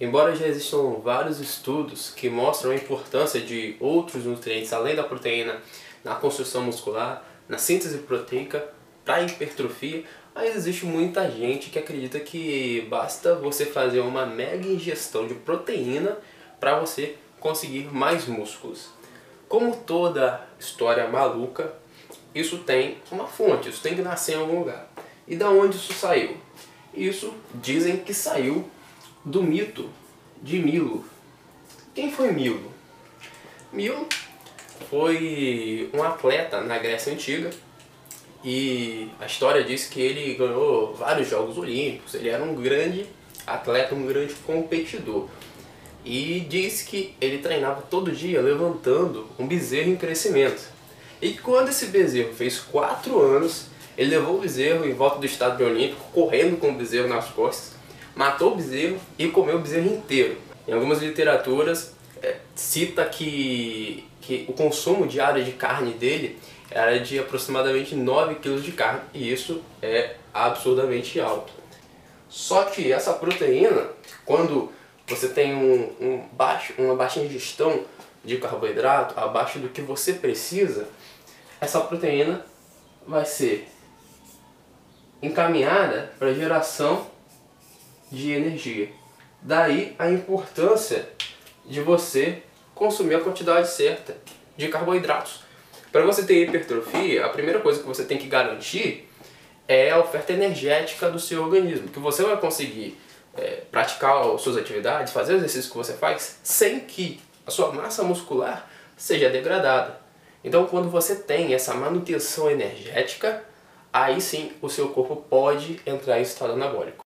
Embora já existam vários estudos que mostram a importância de outros nutrientes além da proteína na construção muscular, na síntese proteica, para hipertrofia, mas existe muita gente que acredita que basta você fazer uma mega ingestão de proteína para você conseguir mais músculos. Como toda história maluca, isso tem uma fonte, isso tem que nascer em algum lugar. E da onde isso saiu? Isso dizem que saiu do mito de Milo. Quem foi Milo? Milo foi um atleta na Grécia Antiga e a história diz que ele ganhou vários Jogos Olímpicos, ele era um grande atleta, um grande competidor. E diz que ele treinava todo dia levantando um bezerro em crescimento. E quando esse bezerro fez 4 anos, ele levou o bezerro em volta do estádio olímpico, correndo com o bezerro nas costas, matou o bezerro e comeu o bezerro inteiro. Em algumas literaturas é, cita que, que o consumo diário de carne dele era de aproximadamente 9 kg de carne e isso é absurdamente alto. Só que essa proteína, quando você tem um, um baixo, uma baixa ingestão de carboidrato, abaixo do que você precisa, essa proteína vai ser encaminhada para a geração de energia. Daí a importância de você consumir a quantidade certa de carboidratos. Para você ter hipertrofia, a primeira coisa que você tem que garantir é a oferta energética do seu organismo, que você vai conseguir é, praticar suas atividades, fazer o exercício que você faz, sem que a sua massa muscular seja degradada. Então, quando você tem essa manutenção energética, aí sim o seu corpo pode entrar em estado anabólico.